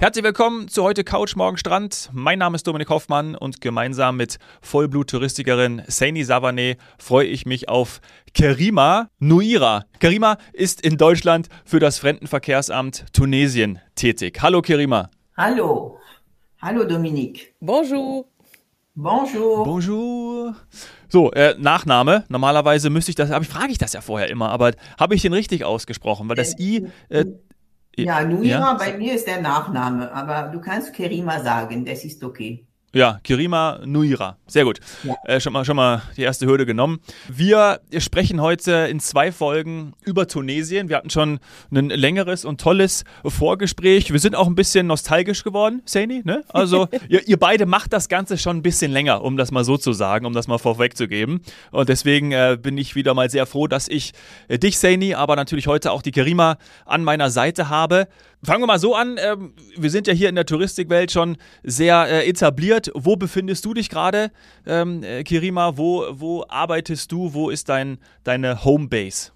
Herzlich willkommen zu heute Couch Morgen Strand. Mein Name ist Dominik Hoffmann und gemeinsam mit Vollblut-Touristikerin Saini Savane freue ich mich auf Kerima Nuira. Kerima ist in Deutschland für das Fremdenverkehrsamt Tunesien tätig. Hallo Kerima. Hallo. Hallo Dominik. Bonjour. Bonjour. Bonjour. So, äh, Nachname. Normalerweise müsste ich das, aber frage ich das ja vorher immer, aber habe ich den richtig ausgesprochen? Weil das I äh, ja, Nuira ja? bei mir ist der Nachname, aber du kannst Kerima sagen, das ist okay. Ja, Kirima Nuira. Sehr gut. Ja. Äh, schon, mal, schon mal die erste Hürde genommen. Wir sprechen heute in zwei Folgen über Tunesien. Wir hatten schon ein längeres und tolles Vorgespräch. Wir sind auch ein bisschen nostalgisch geworden, Saini. Ne? Also, ihr, ihr, beide macht das Ganze schon ein bisschen länger, um das mal so zu sagen, um das mal vorwegzugeben. Und deswegen äh, bin ich wieder mal sehr froh, dass ich äh, dich, Saini, aber natürlich heute auch die Kirima an meiner Seite habe. Fangen wir mal so an. Ähm, wir sind ja hier in der Touristikwelt schon sehr äh, etabliert. Wo befindest du dich gerade, ähm, äh, Kirima? Wo, wo arbeitest du? Wo ist dein, deine Homebase?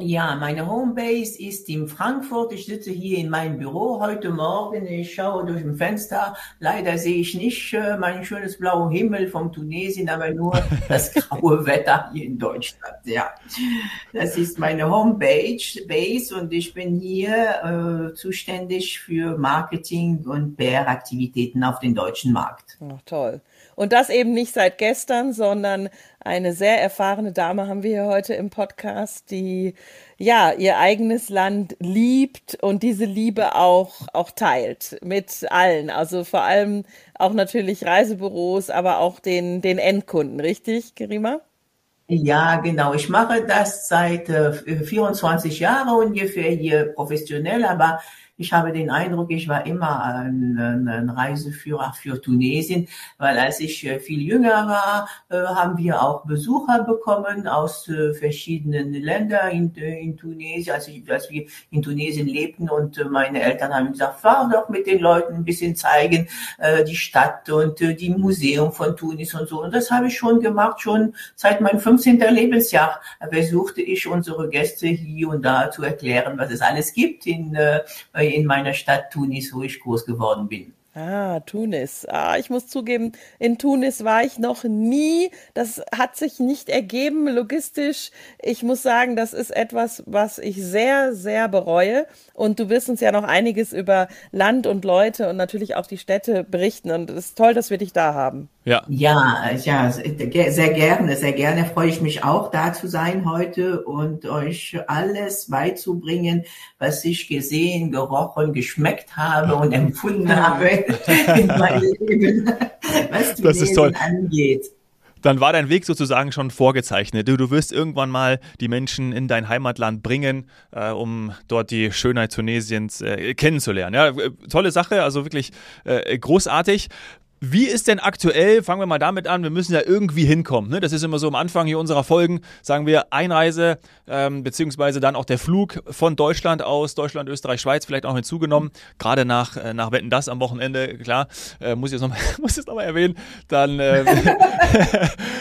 Ja, meine Homebase ist in Frankfurt. Ich sitze hier in meinem Büro heute Morgen. Ich schaue durch ein Fenster. Leider sehe ich nicht äh, mein schönes blauer Himmel vom Tunesien, aber nur das graue Wetter hier in Deutschland. Ja, das ist meine Homepage Base und ich bin hier äh, zuständig für Marketing und PR-Aktivitäten auf den deutschen Markt. Ach, toll. Und das eben nicht seit gestern, sondern eine sehr erfahrene Dame haben wir hier heute im Podcast, die ja ihr eigenes Land liebt und diese Liebe auch, auch teilt mit allen. Also vor allem auch natürlich Reisebüros, aber auch den, den Endkunden, richtig, Gerima? Ja, genau. Ich mache das seit äh, 24 Jahren ungefähr hier professionell, aber ich habe den Eindruck, ich war immer ein, ein Reiseführer für Tunesien, weil als ich äh, viel jünger war, äh, haben wir auch Besucher bekommen aus äh, verschiedenen Ländern in, in Tunesien, als, ich, als wir in Tunesien lebten und meine Eltern haben gesagt, fahr doch mit den Leuten ein bisschen zeigen, die Stadt und die Museum von Tunis und so. Und das habe ich schon gemacht, schon seit meinem 15. Lebensjahr versuchte ich unsere Gäste hier und da zu erklären, was es alles gibt in, in meiner Stadt Tunis, wo ich groß geworden bin. Ah, Tunis. Ah, ich muss zugeben, in Tunis war ich noch nie. Das hat sich nicht ergeben logistisch. Ich muss sagen, das ist etwas, was ich sehr, sehr bereue. Und du wirst uns ja noch einiges über Land und Leute und natürlich auch die Städte berichten. Und es ist toll, dass wir dich da haben. Ja. Ja, ja, sehr gerne, sehr gerne freue ich mich auch da zu sein heute und euch alles beizubringen, was ich gesehen, gerochen, geschmeckt habe und empfunden habe in Leben, was das ist toll. angeht dann war dein Weg sozusagen schon vorgezeichnet. Du, du wirst irgendwann mal die Menschen in dein Heimatland bringen, äh, um dort die Schönheit Tunesiens äh, kennenzulernen. Ja, äh, tolle Sache, also wirklich äh, großartig. Wie ist denn aktuell, fangen wir mal damit an, wir müssen ja irgendwie hinkommen. Ne? Das ist immer so am Anfang hier unserer Folgen, sagen wir Einreise, ähm, beziehungsweise dann auch der Flug von Deutschland aus, Deutschland, Österreich, Schweiz vielleicht auch hinzugenommen, gerade nach, äh, nach Wetten das am Wochenende, klar, äh, muss ich jetzt nochmal noch erwähnen. Dann, äh,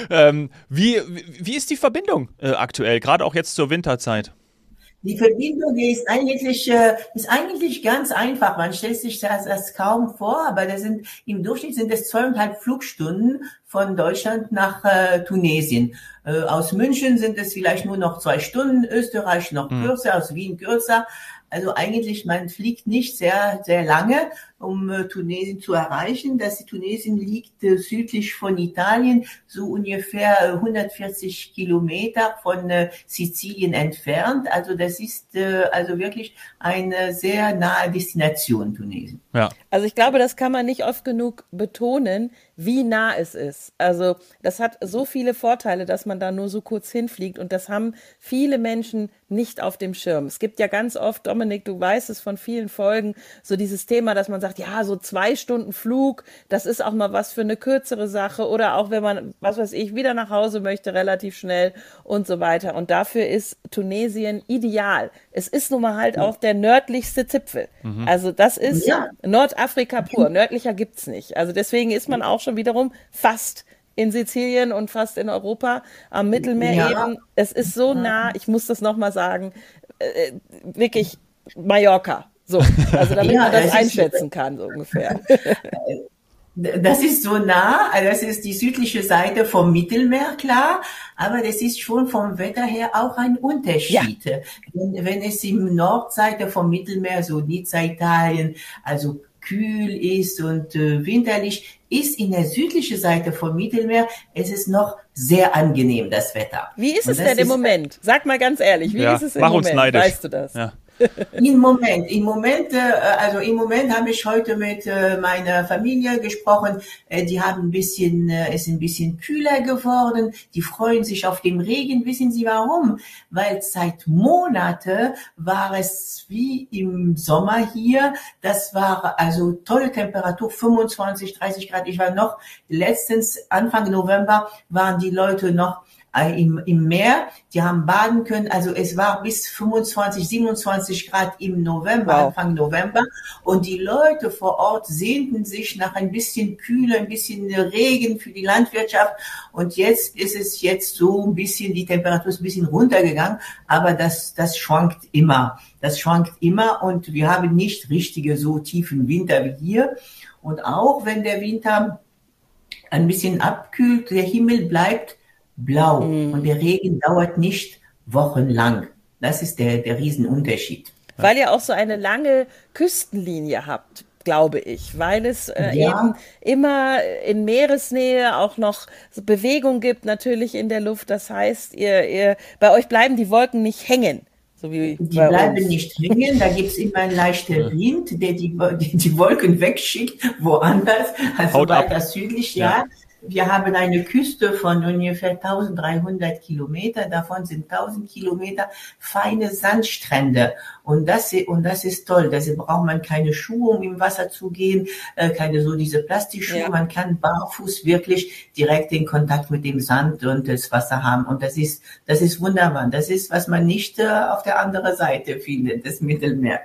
ähm, wie, wie ist die Verbindung äh, aktuell, gerade auch jetzt zur Winterzeit? Die Verbindung ist eigentlich, äh, ist eigentlich ganz einfach. Man stellt sich das, das kaum vor, aber das sind, im Durchschnitt sind es zweieinhalb Flugstunden von Deutschland nach äh, Tunesien. Äh, aus München sind es vielleicht nur noch zwei Stunden, Österreich noch mhm. kürzer, aus Wien kürzer. Also eigentlich, man fliegt nicht sehr, sehr lange, um äh, Tunesien zu erreichen. Das Tunesien liegt äh, südlich von Italien, so ungefähr 140 äh, Kilometer von Sizilien entfernt. Also das ist also wirklich eine sehr nahe Destination Tunesien. Ja. Also ich glaube, das kann man nicht oft genug betonen, wie nah es ist. Also das hat so viele Vorteile, dass man da nur so kurz hinfliegt und das haben viele Menschen nicht auf dem Schirm. Es gibt ja ganz oft, Dominik, du weißt es von vielen Folgen, so dieses Thema, dass man sagt, ja, so zwei Stunden Flug, das ist auch mal was für eine kürzere Sache oder auch wenn man, was weiß ich, wieder nach Hause möchte, relativ schnell und so weiter. Und dafür ist Tunesien ideal. Es ist nun mal halt auch der nördlichste Zipfel. Mhm. Also das ist ja. Nordafrika pur. Nördlicher gibt's nicht. Also deswegen ist man auch schon wiederum fast in Sizilien und fast in Europa am Mittelmeer ja. eben. Es ist so nah, ich muss das nochmal sagen, äh, wirklich Mallorca. So, also damit ja, man das, das einschätzen kann, so ungefähr. Das ist so nah, also das ist die südliche Seite vom Mittelmeer, klar, aber das ist schon vom Wetter her auch ein Unterschied. Ja. Wenn, wenn es im Nordseite vom Mittelmeer, so Nizza-Italien, also kühl ist und äh, winterlich, ist in der südlichen Seite vom Mittelmeer, es ist noch sehr angenehm, das Wetter. Wie ist es denn im Moment? Sag mal ganz ehrlich, wie ja, ist es im mach Moment? Uns neidisch. Weißt du das? Ja. Im Moment, im Moment, äh, also im Moment habe ich heute mit äh, meiner Familie gesprochen. Äh, die haben ein bisschen, es ist ein bisschen kühler geworden. Die freuen sich auf den Regen. Wissen Sie warum? Weil seit Monate war es wie im Sommer hier. Das war also tolle Temperatur, 25, 30 Grad. Ich war noch letztens Anfang November waren die Leute noch im, im Meer. Die haben baden können. Also es war bis 25, 27 Grad im November, wow. Anfang November. Und die Leute vor Ort sehnten sich nach ein bisschen Kühle, ein bisschen Regen für die Landwirtschaft. Und jetzt ist es jetzt so ein bisschen, die Temperatur ist ein bisschen runtergegangen. Aber das, das schwankt immer. Das schwankt immer. Und wir haben nicht richtige so tiefen Winter wie hier. Und auch wenn der Winter ein bisschen abkühlt, der Himmel bleibt blau mhm. und der Regen dauert nicht wochenlang. Das ist der, der Riesenunterschied. Weil ihr auch so eine lange Küstenlinie habt, glaube ich, weil es äh, ja. eben immer in Meeresnähe auch noch Bewegung gibt, natürlich in der Luft. Das heißt, ihr, ihr, bei euch bleiben die Wolken nicht hängen. So wie die bleiben uns. nicht hängen, da gibt es immer einen leichten Wind, der die, die, die Wolken wegschickt, woanders, also Haut weiter ab. südlich, ja. ja. Wir haben eine Küste von ungefähr 1300 Kilometer. Davon sind 1000 Kilometer feine Sandstrände. Und das, und das ist toll. Da braucht man keine Schuhe, um im Wasser zu gehen, äh, keine so diese Plastikschuhe. Ja. Man kann barfuß wirklich direkt den Kontakt mit dem Sand und das Wasser haben. Und das ist, das ist wunderbar. Das ist, was man nicht äh, auf der anderen Seite findet, das Mittelmeer.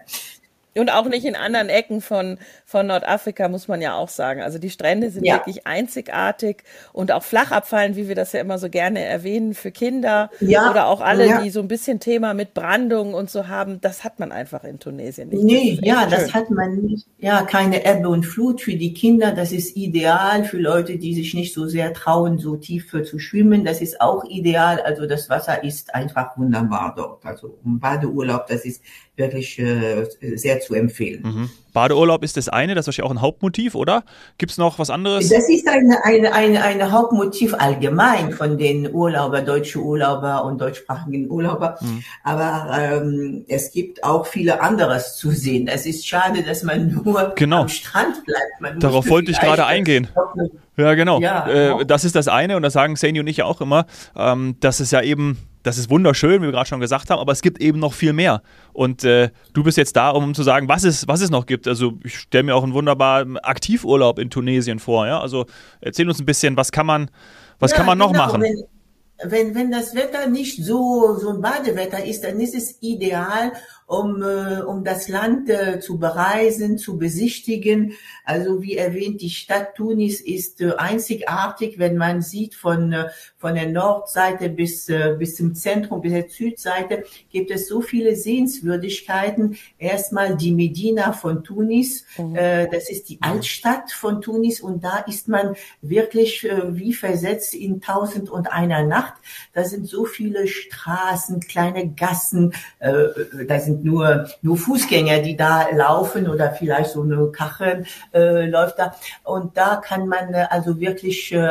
Und auch nicht in anderen Ecken von, von Nordafrika, muss man ja auch sagen. Also die Strände sind ja. wirklich einzigartig und auch flach abfallen, wie wir das ja immer so gerne erwähnen, für Kinder ja. oder auch alle, ja. die so ein bisschen Thema mit Brandung und so haben. Das hat man einfach in Tunesien nicht. Nee, das ja, schön. das hat man nicht. Ja, keine Ebbe und Flut für die Kinder. Das ist ideal für Leute, die sich nicht so sehr trauen, so tief für zu schwimmen. Das ist auch ideal. Also das Wasser ist einfach wunderbar dort. Also um Badeurlaub, das ist wirklich äh, sehr zu empfehlen. Mhm. Badeurlaub ist das eine, das ist wahrscheinlich auch ein Hauptmotiv, oder? Gibt es noch was anderes? Das ist ein eine, eine, eine Hauptmotiv allgemein von den Urlauber, deutsche Urlauber und deutschsprachigen Urlauber. Mhm. Aber ähm, es gibt auch viele anderes zu sehen. Es ist schade, dass man nur genau. am Strand bleibt. Man Darauf wollte ich gerade eingehen. Ja, genau. Ja, äh, genau. das ist das eine und das sagen Sani und ich ja auch immer, ähm, dass es ja eben das ist wunderschön, wie wir gerade schon gesagt haben, aber es gibt eben noch viel mehr. Und äh, du bist jetzt da, um zu sagen, was es, was es noch gibt. Also ich stelle mir auch einen wunderbaren Aktivurlaub in Tunesien vor. Ja? Also erzähl uns ein bisschen, was kann man, was ja, kann man noch genau, machen? Wenn, wenn, wenn das Wetter nicht so, so ein Badewetter ist, dann ist es ideal, um, äh, um das Land äh, zu bereisen, zu besichtigen. Also wie erwähnt, die Stadt Tunis ist äh, einzigartig, wenn man sieht von, äh, von der Nordseite bis, äh, bis zum Zentrum, bis zur Südseite, gibt es so viele Sehenswürdigkeiten. Erstmal die Medina von Tunis, mhm. äh, das ist die Altstadt von Tunis und da ist man wirklich äh, wie versetzt in tausend und einer Nacht. Da sind so viele Straßen, kleine Gassen, äh, da sind nur, nur Fußgänger, die da laufen oder vielleicht so eine Kachel äh, läuft da. Und da kann man äh, also wirklich äh,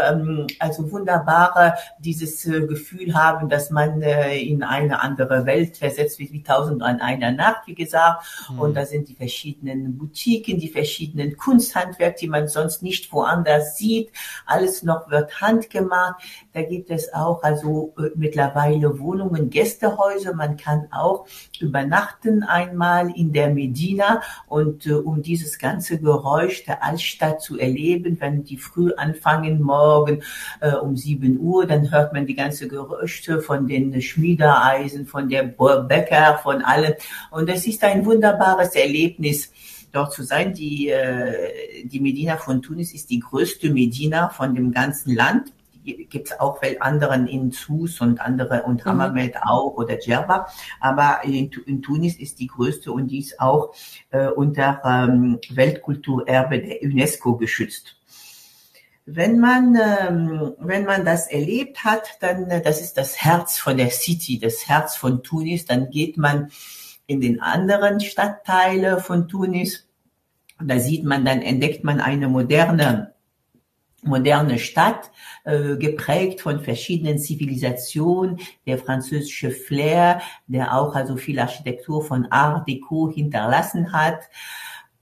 also wunderbare dieses äh, Gefühl haben, dass man äh, in eine andere Welt versetzt wird, wie tausend an einer Nacht, wie gesagt. Mhm. Und da sind die verschiedenen Boutiquen, die verschiedenen Kunsthandwerk, die man sonst nicht woanders sieht. Alles noch wird handgemacht. Da gibt es auch also äh, mittlerweile Wohnungen, Gästehäuser. Man kann auch übernachten einmal in der Medina und äh, um dieses ganze Geräusch der Altstadt zu erleben, wenn die früh anfangen morgen äh, um sieben Uhr, dann hört man die ganze Geräusche von den Schmiedereisen, von der Bäcker, von allem. Und es ist ein wunderbares Erlebnis dort zu sein. Die, äh, die Medina von Tunis ist die größte Medina von dem ganzen Land gibt es auch anderen in Sus und andere und mhm. Hammamet mhm. auch oder Djerba. Aber in, in, Tunis ist die größte und die ist auch äh, unter ähm, Weltkulturerbe der UNESCO geschützt. Wenn man, ähm, wenn man das erlebt hat, dann, äh, das ist das Herz von der City, das Herz von Tunis, dann geht man in den anderen Stadtteile von Tunis. Da sieht man, dann entdeckt man eine moderne, moderne Stadt, äh, geprägt von verschiedenen Zivilisationen, der französische Flair, der auch also viel Architektur von Art Deco hinterlassen hat.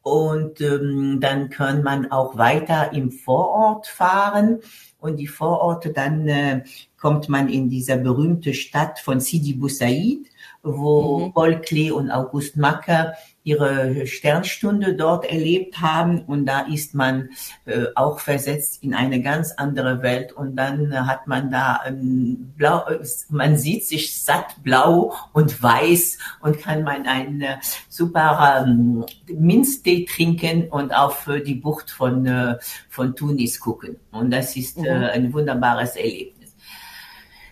Und ähm, dann kann man auch weiter im Vorort fahren. Und die Vororte, dann äh, kommt man in dieser berühmte Stadt von Sidi Bou Said, wo mhm. Paul Klee und August Macker ihre Sternstunde dort erlebt haben und da ist man äh, auch versetzt in eine ganz andere Welt und dann hat man da ähm, blau, man sieht sich satt blau und weiß und kann man einen äh, super ähm, Minztee trinken und auf äh, die Bucht von äh, von Tunis gucken und das ist äh, mhm. ein wunderbares Erlebnis.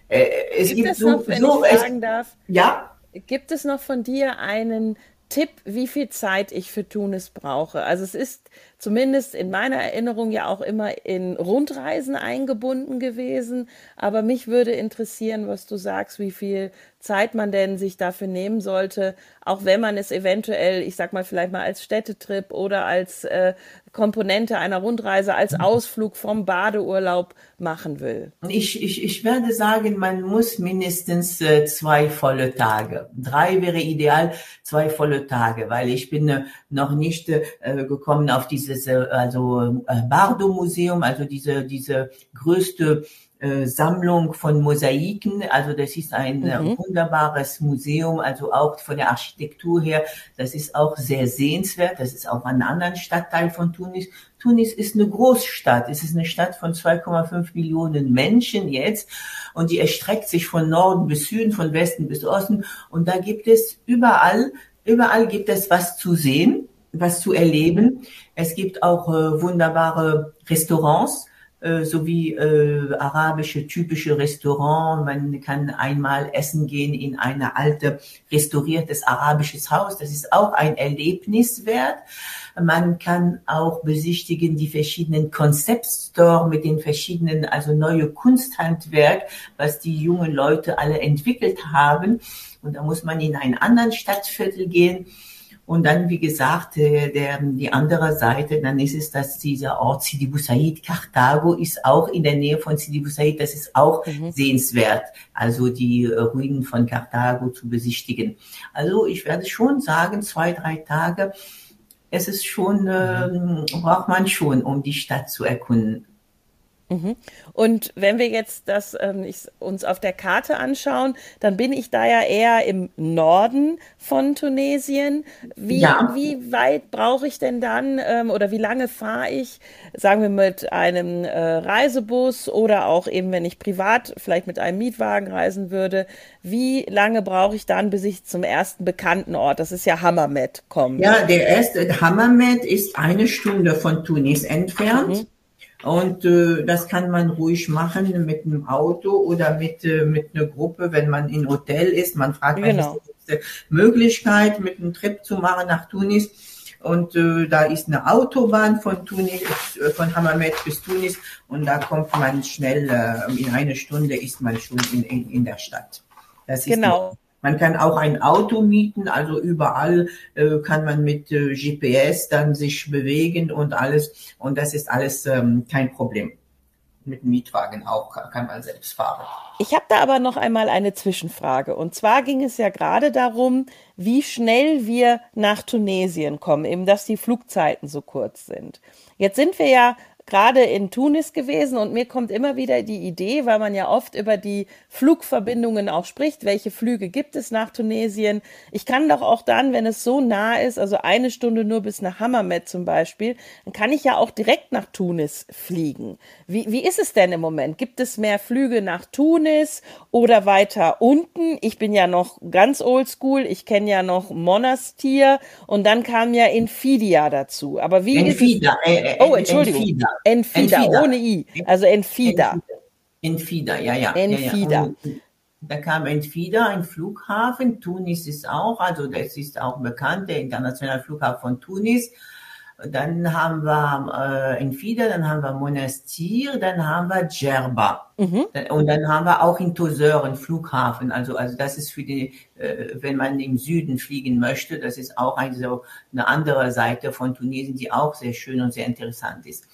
Äh, es gibt, gibt so, noch, wenn so, ich fragen es, darf, ja. Gibt es noch von dir einen Tipp, wie viel Zeit ich für Tunis brauche. Also es ist zumindest in meiner Erinnerung ja auch immer in Rundreisen eingebunden gewesen. Aber mich würde interessieren, was du sagst, wie viel Zeit man denn sich dafür nehmen sollte, auch wenn man es eventuell, ich sag mal vielleicht mal als Städtetrip oder als äh, Komponente einer Rundreise, als mhm. Ausflug vom Badeurlaub machen will? Ich, ich, ich werde sagen, man muss mindestens äh, zwei volle Tage. Drei wäre ideal, zwei volle Tage, weil ich bin äh, noch nicht äh, gekommen auf dieses äh, also äh, Bardo Museum, also diese diese größte äh, Sammlung von Mosaiken. Also das ist ein mhm. wunderbares Museum, also auch von der Architektur her. Das ist auch sehr sehenswert. Das ist auch ein anderer Stadtteil von Tunis. Tunis ist eine Großstadt. Es ist eine Stadt von 2,5 Millionen Menschen jetzt und die erstreckt sich von Norden bis Süden, von Westen bis Osten. Und da gibt es überall, überall gibt es was zu sehen, was zu erleben. Es gibt auch äh, wunderbare Restaurants äh, sowie äh, arabische typische Restaurant. Man kann einmal essen gehen in eine alte restauriertes arabisches Haus. Das ist auch ein Erlebnis wert. Man kann auch besichtigen die verschiedenen Konzeptstore mit den verschiedenen, also neue Kunsthandwerk, was die jungen Leute alle entwickelt haben. Und da muss man in einen anderen Stadtviertel gehen und dann, wie gesagt, äh, der, die andere Seite, dann ist es, dass dieser Ort Sidi Bou Said, Karthago, ist auch in der Nähe von Sidi Bou Said, das ist auch mhm. sehenswert, also die äh, Ruinen von Karthago zu besichtigen. Also ich werde schon sagen, zwei, drei Tage, es ist schon, äh, braucht man schon, um die Stadt zu erkunden. Mhm. Und wenn wir jetzt das ähm, ich, uns auf der Karte anschauen, dann bin ich da ja eher im Norden von Tunesien. Wie, ja. wie weit brauche ich denn dann ähm, oder wie lange fahre ich, sagen wir mit einem äh, Reisebus oder auch eben, wenn ich privat vielleicht mit einem Mietwagen reisen würde, wie lange brauche ich dann, bis ich zum ersten bekannten Ort, das ist ja Hammamet, komme? Ja, der erste Hammamet ist eine Stunde von Tunis entfernt. Mhm. Und äh, das kann man ruhig machen mit einem Auto oder mit, äh, mit einer Gruppe, wenn man in Hotel ist. Man fragt, genau. ist die Möglichkeit, mit einem Trip zu machen nach Tunis. Und äh, da ist eine Autobahn von Tunis, äh, von Hammamet bis Tunis. Und da kommt man schnell, äh, in einer Stunde ist man schon in, in, in der Stadt. Das ist genau. Die, man kann auch ein Auto mieten, also überall äh, kann man mit äh, GPS dann sich bewegen und alles. Und das ist alles ähm, kein Problem. Mit Mietwagen auch kann man selbst fahren. Ich habe da aber noch einmal eine Zwischenfrage. Und zwar ging es ja gerade darum, wie schnell wir nach Tunesien kommen, eben dass die Flugzeiten so kurz sind. Jetzt sind wir ja gerade in Tunis gewesen und mir kommt immer wieder die Idee, weil man ja oft über die Flugverbindungen auch spricht, welche Flüge gibt es nach Tunesien. Ich kann doch auch dann, wenn es so nah ist, also eine Stunde nur bis nach Hammamet zum Beispiel, dann kann ich ja auch direkt nach Tunis fliegen. Wie, wie ist es denn im Moment? Gibt es mehr Flüge nach Tunis oder weiter unten? Ich bin ja noch ganz oldschool. Ich kenne ja noch Monastir und dann kam ja Infidia dazu. Aber wie Enfida, ist es? Äh, äh, oh, Entschuldigung. Enfida. Enfida, Enfida, ohne I. Also Enfida. Enfida, ja, ja. Enfida. Ja, ja. Da kam Enfida, ein Flughafen. Tunis ist auch, also das ist auch bekannt, der internationale Flughafen von Tunis. Dann haben wir äh, Enfida, dann haben wir Monastir, dann haben wir Djerba. Mhm. Und dann haben wir auch in Tozeur einen Flughafen. Also, also das ist für die, äh, wenn man im Süden fliegen möchte, das ist auch eine, so eine andere Seite von Tunesien, die auch sehr schön und sehr interessant ist.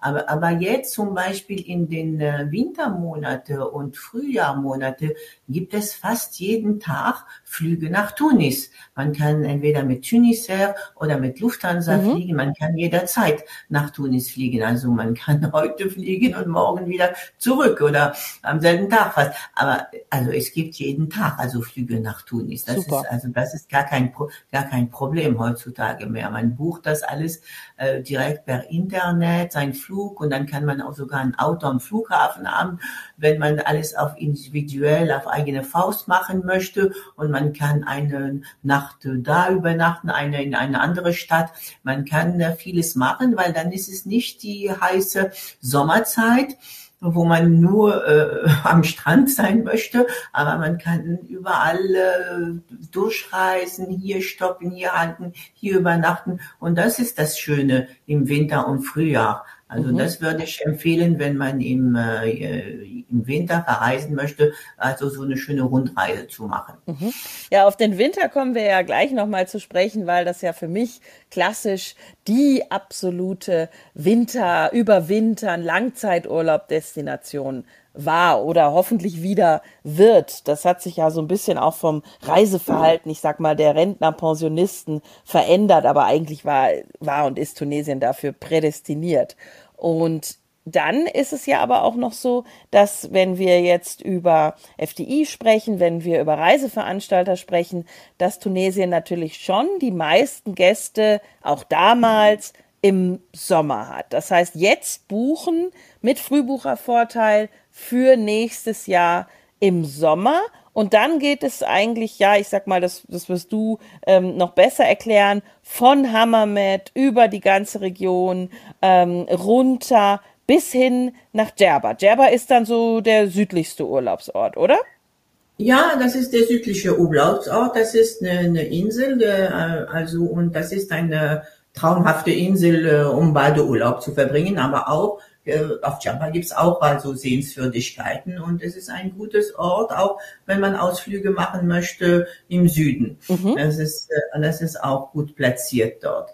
Aber, aber jetzt zum Beispiel in den äh, Wintermonate und Frühjahrmonate gibt es fast jeden Tag Flüge nach Tunis. Man kann entweder mit Tunisair oder mit Lufthansa mhm. fliegen. Man kann jederzeit nach Tunis fliegen. Also man kann heute fliegen und morgen wieder zurück oder am selben Tag fast. Aber also es gibt jeden Tag also Flüge nach Tunis. Das Super. ist also das ist gar kein gar kein Problem heutzutage mehr. Man bucht das alles äh, direkt per Internet, sein Flug und dann kann man auch sogar ein Auto am Flughafen haben, wenn man alles auf individuell, auf eigene Faust machen möchte und man kann eine Nacht da übernachten, eine in eine andere Stadt. Man kann äh, vieles machen, weil dann ist es nicht die heiße Sommerzeit wo man nur äh, am Strand sein möchte, aber man kann überall äh, durchreisen, hier stoppen, hier halten, hier übernachten und das ist das Schöne im Winter und Frühjahr. Also mhm. das würde ich empfehlen, wenn man im, äh, im Winter verreisen möchte, also so eine schöne Rundreise zu machen. Mhm. Ja, auf den Winter kommen wir ja gleich nochmal zu sprechen, weil das ja für mich klassisch die absolute Winter, Überwintern, Langzeiturlaub-Destination war oder hoffentlich wieder wird. Das hat sich ja so ein bisschen auch vom Reiseverhalten, ich sag mal, der Rentner, Pensionisten verändert, aber eigentlich war, war und ist Tunesien dafür prädestiniert. Und dann ist es ja aber auch noch so, dass wenn wir jetzt über FDI sprechen, wenn wir über Reiseveranstalter sprechen, dass Tunesien natürlich schon die meisten Gäste auch damals im Sommer hat. Das heißt, jetzt buchen mit Frühbuchervorteil für nächstes Jahr im Sommer. Und dann geht es eigentlich, ja, ich sag mal, das, das wirst du ähm, noch besser erklären, von Hammermet über die ganze Region ähm, runter bis hin nach Djerba. Djerba ist dann so der südlichste Urlaubsort, oder? Ja, das ist der südliche Urlaubsort. Das ist eine, eine Insel, äh, also und das ist eine traumhafte Insel, äh, um Badeurlaub zu verbringen, aber auch auf Jamba gibt's auch also Sehenswürdigkeiten und es ist ein gutes Ort, auch wenn man Ausflüge machen möchte im Süden. Mhm. Das ist äh, das ist auch gut platziert dort.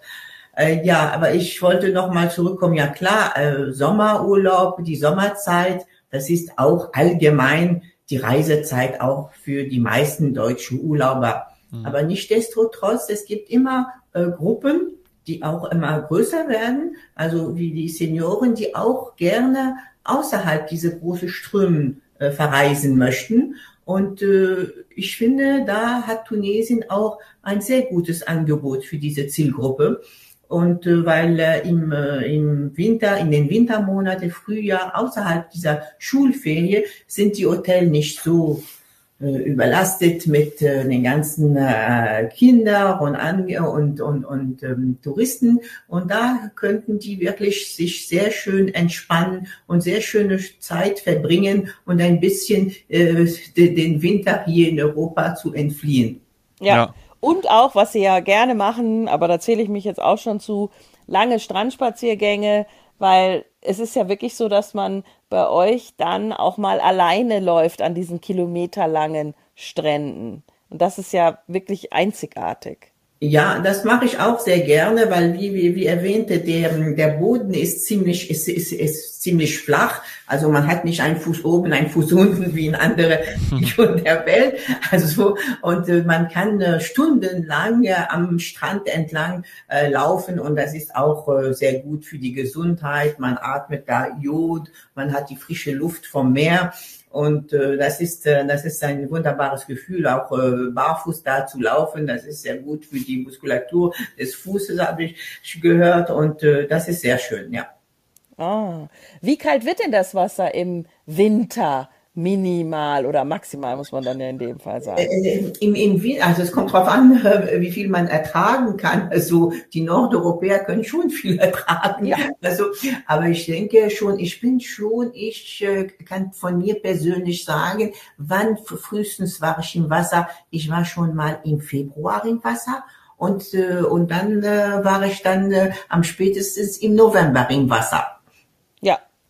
Äh, ja, aber ich wollte noch mal zurückkommen. Ja klar, äh, Sommerurlaub, die Sommerzeit, das ist auch allgemein die Reisezeit auch für die meisten deutschen Urlauber. Mhm. Aber nichtdestotrotz, es gibt immer äh, Gruppen, die auch immer größer werden, also wie die Senioren, die auch gerne außerhalb dieser großen Strömen äh, verreisen möchten. Und äh, ich finde, da hat Tunesien auch ein sehr gutes Angebot für diese Zielgruppe. Und äh, weil äh, im, äh, im Winter, in den Wintermonaten, Frühjahr, außerhalb dieser Schulferie, sind die Hotels nicht so überlastet mit äh, den ganzen äh, Kindern und, und, und, und ähm, Touristen. Und da könnten die wirklich sich sehr schön entspannen und sehr schöne Zeit verbringen und ein bisschen äh, den Winter hier in Europa zu entfliehen. Ja. ja. Und auch, was sie ja gerne machen, aber da zähle ich mich jetzt auch schon zu, lange Strandspaziergänge, weil es ist ja wirklich so, dass man bei euch dann auch mal alleine läuft an diesen kilometerlangen Stränden. Und das ist ja wirklich einzigartig. Ja, das mache ich auch sehr gerne, weil wie, wie, wie erwähnte, der, der Boden ist ziemlich, ist, ist, ist ziemlich flach. Also man hat nicht einen Fuß oben, einen Fuß unten wie in andere Regionen der Welt. Also so, und äh, man kann äh, stundenlang äh, am Strand entlang laufen und das ist auch sehr gut für die Gesundheit. Man atmet da Jod, man hat die frische Luft vom Meer. Und äh, das ist äh, das ist ein wunderbares Gefühl, auch äh, barfuß da zu laufen. Das ist sehr gut für die Muskulatur des Fußes, habe ich gehört. Und äh, das ist sehr schön, ja. Ah, wie kalt wird denn das Wasser im Winter minimal oder maximal, muss man dann ja in dem Fall sagen. Äh, Im, im, also es kommt darauf an, wie viel man ertragen kann. Also die Nordeuropäer können schon viel ertragen. Ja. Also, aber ich denke schon, ich bin schon, ich äh, kann von mir persönlich sagen, wann frühestens war ich im Wasser? Ich war schon mal im Februar im Wasser und, äh, und dann äh, war ich dann äh, am spätestens im November im Wasser.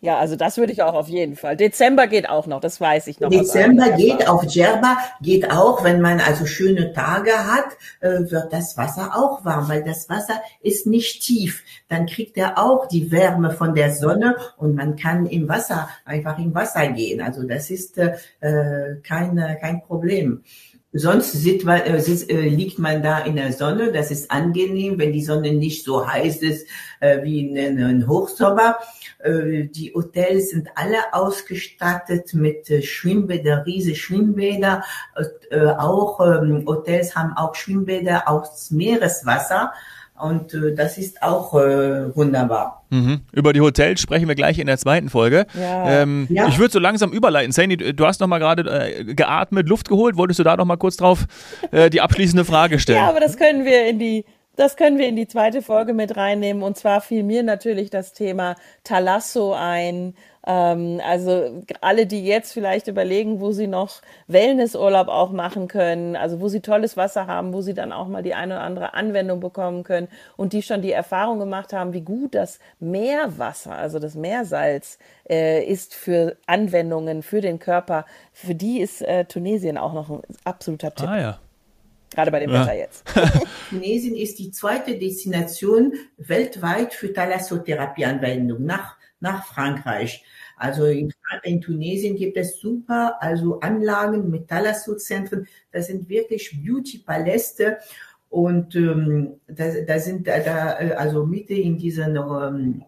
Ja, also das würde ich auch auf jeden Fall. Dezember geht auch noch, das weiß ich noch. Dezember geht auf Djerba, geht auch, wenn man also schöne Tage hat, äh, wird das Wasser auch warm, weil das Wasser ist nicht tief. Dann kriegt er auch die Wärme von der Sonne und man kann im Wasser, einfach im Wasser gehen. Also das ist äh, kein, kein Problem. Sonst man, äh, sitzt, äh, liegt man da in der Sonne. Das ist angenehm, wenn die Sonne nicht so heiß ist äh, wie in, in Hochsommer. Äh, die Hotels sind alle ausgestattet mit äh, Schwimmbäder, riesige Schwimmbäder. Äh, auch ähm, Hotels haben auch Schwimmbäder aus Meereswasser. Und äh, das ist auch äh, wunderbar. Mhm. Über die Hotels sprechen wir gleich in der zweiten Folge. Ja. Ähm, ja. Ich würde so langsam überleiten. Sandy, du hast noch mal gerade äh, geatmet, Luft geholt. Wolltest du da noch mal kurz drauf äh, die abschließende Frage stellen? Ja, aber das können wir in die das können wir in die zweite Folge mit reinnehmen. Und zwar fiel mir natürlich das Thema Talasso ein. Ähm, also alle, die jetzt vielleicht überlegen, wo sie noch Wellnessurlaub auch machen können, also wo sie tolles Wasser haben, wo sie dann auch mal die eine oder andere Anwendung bekommen können und die schon die Erfahrung gemacht haben, wie gut das Meerwasser, also das Meersalz äh, ist für Anwendungen für den Körper. Für die ist äh, Tunesien auch noch ein absoluter Tipp. Ah ja. Gerade bei dem ja. Wetter jetzt. Tunesien ist die zweite Destination weltweit für Thalassotherapieanwendung nach, nach Frankreich. Also in, in, Tunesien gibt es super, also Anlagen mit Thalassozentren. Das sind wirklich Beauty-Paläste. Und ähm, da, da sind da, da also Mitte in diesen ähm,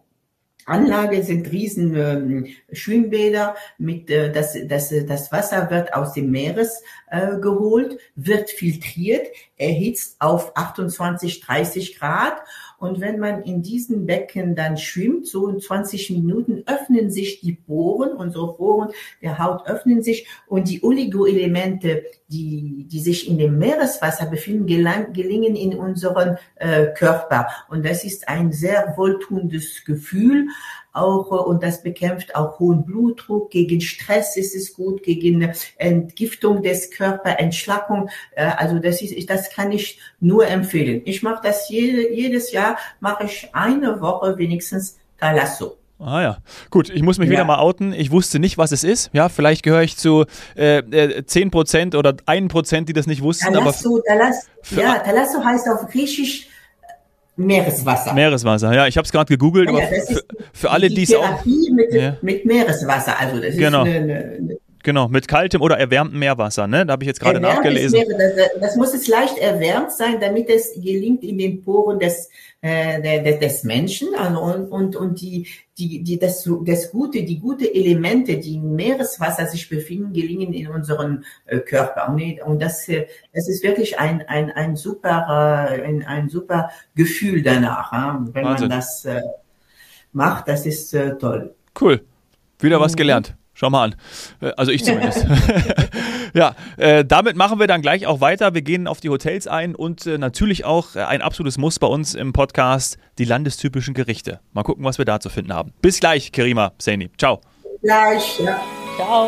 Anlage sind riesen ähm, Schwimmbäder mit äh, das, das, das Wasser wird aus dem Meeres äh, geholt, wird filtriert, erhitzt auf 28, 30 Grad und wenn man in diesen Becken dann schwimmt, so in 20 Minuten öffnen sich die Poren, unsere Poren der Haut öffnen sich und die Oligoelemente, die, die sich in dem Meereswasser befinden, gelang, gelingen in unseren äh, Körper. Und das ist ein sehr wohltuendes Gefühl auch und das bekämpft auch hohen Blutdruck. Gegen Stress ist es gut, gegen Entgiftung des Körpers, Entschlackung. Äh, also das ist, das kann ich nur empfehlen. Ich mache das jede, jedes Jahr, mache ich eine Woche wenigstens Talasso. Ah ja, gut, ich muss mich ja. wieder mal outen. Ich wusste nicht, was es ist. Ja, vielleicht gehöre ich zu äh, 10% äh, oder 1%, die das nicht wussten. Talasso, aber Talasso, ja, Talasso heißt auf Griechisch Meereswasser. Meereswasser, ja, ich habe es gerade gegoogelt, ja, aber für, für, alle, die es auch. Mit, ja. mit Meereswasser, also das genau. ist eine, eine Genau, mit kaltem oder erwärmtem Meerwasser, ne? Da habe ich jetzt gerade nachgelesen. Meere, das, das, muss es leicht erwärmt sein, damit es gelingt in den Poren des, äh, des, Menschen und, und, und die, die, die, das, das Gute, die gute Elemente, die im Meereswasser sich befinden, gelingen in unserem äh, Körper. Und, und das, äh, das ist wirklich ein, ein, ein super, äh, ein, ein super Gefühl danach, äh, wenn Wahnsinn. man das äh, macht. Das ist äh, toll. Cool. Wieder was mhm. gelernt. Schau mal an. Äh, also ich zumindest. ja, äh, damit machen wir dann gleich auch weiter. Wir gehen auf die Hotels ein und äh, natürlich auch äh, ein absolutes Muss bei uns im Podcast, die landestypischen Gerichte. Mal gucken, was wir da zu finden haben. Bis gleich, Kerima Seni. Ciao. Gleich, ja. Ciao.